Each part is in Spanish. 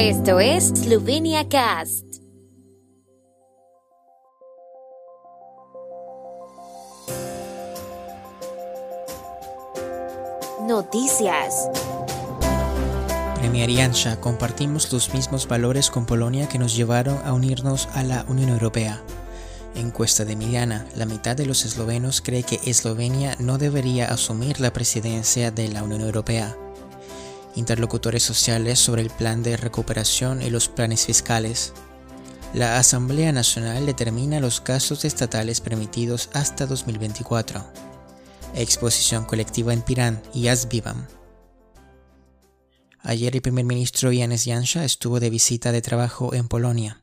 Esto es Slovenia Cast. Noticias. Premier Yansha, compartimos los mismos valores con Polonia que nos llevaron a unirnos a la Unión Europea. Encuesta de Miliana, la mitad de los eslovenos cree que Eslovenia no debería asumir la presidencia de la Unión Europea. Interlocutores sociales sobre el plan de recuperación y los planes fiscales. La Asamblea Nacional determina los gastos estatales permitidos hasta 2024. Exposición colectiva en Pirán y Asvivam. Ayer el primer ministro Janes Janša estuvo de visita de trabajo en Polonia.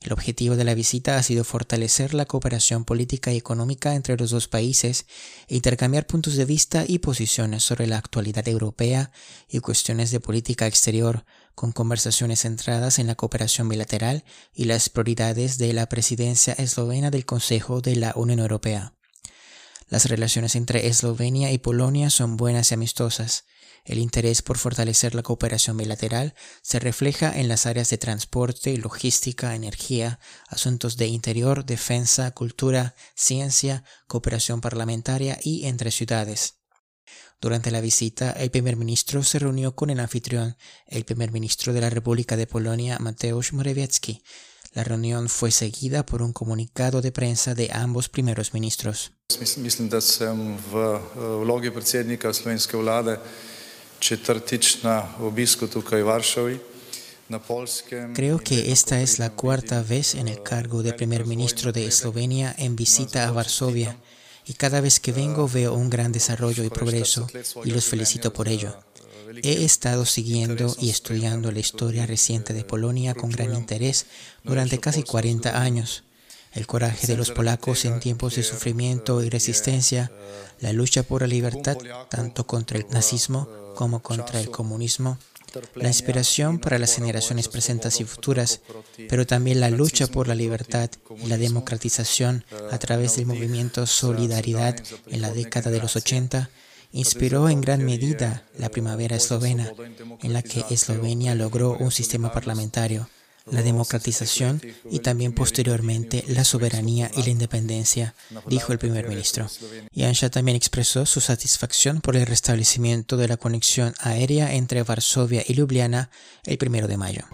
El objetivo de la visita ha sido fortalecer la cooperación política y económica entre los dos países e intercambiar puntos de vista y posiciones sobre la actualidad europea y cuestiones de política exterior, con conversaciones centradas en la cooperación bilateral y las prioridades de la presidencia eslovena del Consejo de la Unión Europea. Las relaciones entre Eslovenia y Polonia son buenas y amistosas. El interés por fortalecer la cooperación bilateral se refleja en las áreas de transporte, logística, energía, asuntos de interior, defensa, cultura, ciencia, cooperación parlamentaria y entre ciudades. Durante la visita, el primer ministro se reunió con el anfitrión, el primer ministro de la República de Polonia, Mateusz Morawiecki. La reunión fue seguida por un comunicado de prensa de ambos primeros ministros. Mislim, da sem v vlogi predsednika slovenske vlade četrtič na obisku tukaj v Varšavi. Creo que esta es la cuarta vez en el cargo de primer ministro de Eslovenia en visita a Varsovia y cada vez que vengo veo un gran desarrollo y progreso y los felicito por ello. He estado siguiendo y estudiando la historia reciente de Polonia con gran interés durante casi 40 años. El coraje de los polacos en tiempos de sufrimiento y resistencia, la lucha por la libertad tanto contra el nazismo como contra el comunismo, la inspiración para las generaciones presentes y futuras, pero también la lucha por la libertad y la democratización a través del movimiento Solidaridad en la década de los 80, inspiró en gran medida la primavera eslovena, en la que Eslovenia logró un sistema parlamentario, la democratización y también posteriormente la soberanía y la independencia, dijo el primer ministro. Yansha también expresó su satisfacción por el restablecimiento de la conexión aérea entre Varsovia y Ljubljana el primero de mayo.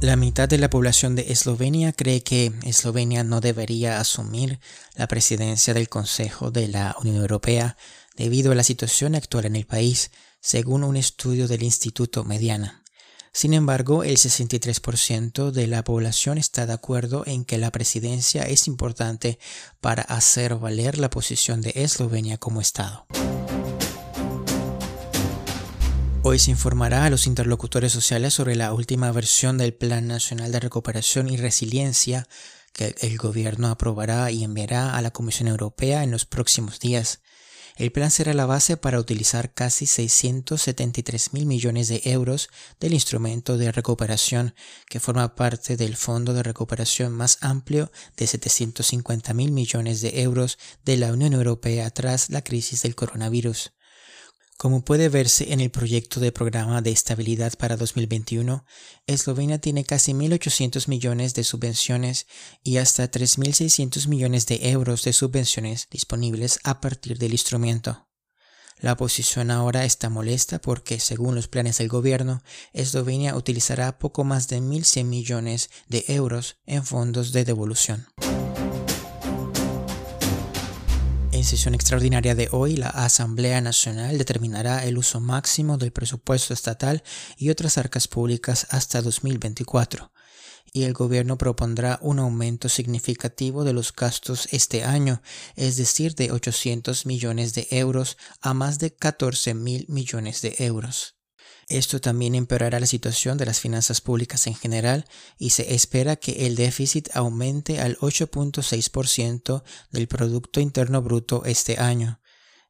La mitad de la población de Eslovenia cree que Eslovenia no debería asumir la presidencia del Consejo de la Unión Europea debido a la situación actual en el país, según un estudio del Instituto Mediana. Sin embargo, el 63% de la población está de acuerdo en que la presidencia es importante para hacer valer la posición de Eslovenia como Estado. Hoy se informará a los interlocutores sociales sobre la última versión del Plan Nacional de Recuperación y Resiliencia que el gobierno aprobará y enviará a la Comisión Europea en los próximos días. El plan será la base para utilizar casi 673 mil millones de euros del instrumento de recuperación que forma parte del Fondo de Recuperación más amplio de 750 mil millones de euros de la Unión Europea tras la crisis del coronavirus. Como puede verse en el proyecto de programa de estabilidad para 2021, Eslovenia tiene casi 1.800 millones de subvenciones y hasta 3.600 millones de euros de subvenciones disponibles a partir del instrumento. La oposición ahora está molesta porque, según los planes del gobierno, Eslovenia utilizará poco más de 1.100 millones de euros en fondos de devolución. En sesión extraordinaria de hoy, la Asamblea Nacional determinará el uso máximo del presupuesto estatal y otras arcas públicas hasta 2024, y el gobierno propondrá un aumento significativo de los gastos este año, es decir, de 800 millones de euros a más de 14 mil millones de euros. Esto también empeorará la situación de las finanzas públicas en general y se espera que el déficit aumente al 8.6% del Producto Interno Bruto este año.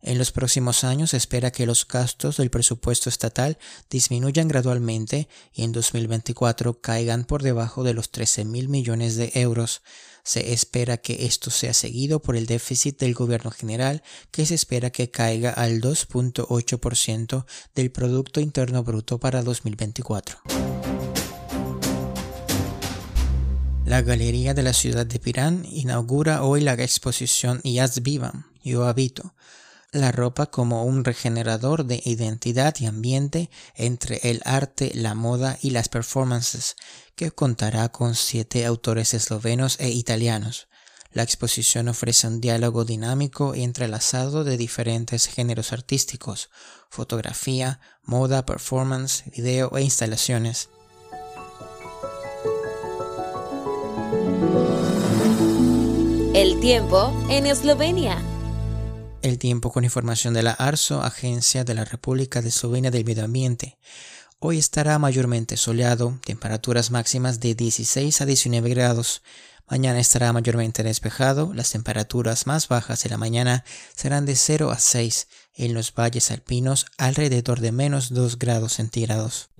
En los próximos años se espera que los gastos del presupuesto estatal disminuyan gradualmente y en 2024 caigan por debajo de los 13 mil millones de euros. Se espera que esto sea seguido por el déficit del gobierno general, que se espera que caiga al 2.8% del Producto Interno Bruto para 2024. La Galería de la Ciudad de Pirán inaugura hoy la exposición Yaz Vivam, Yo Habito, la ropa como un regenerador de identidad y ambiente entre el arte, la moda y las performances, que contará con siete autores eslovenos e italianos. La exposición ofrece un diálogo dinámico y entrelazado de diferentes géneros artísticos, fotografía, moda, performance, video e instalaciones. El tiempo en Eslovenia. El tiempo con información de la ARSO, Agencia de la República de Eslovenia del Medio Ambiente. Hoy estará mayormente soleado, temperaturas máximas de 16 a 19 grados. Mañana estará mayormente despejado, las temperaturas más bajas de la mañana serán de 0 a 6, en los valles alpinos alrededor de menos 2 grados centígrados.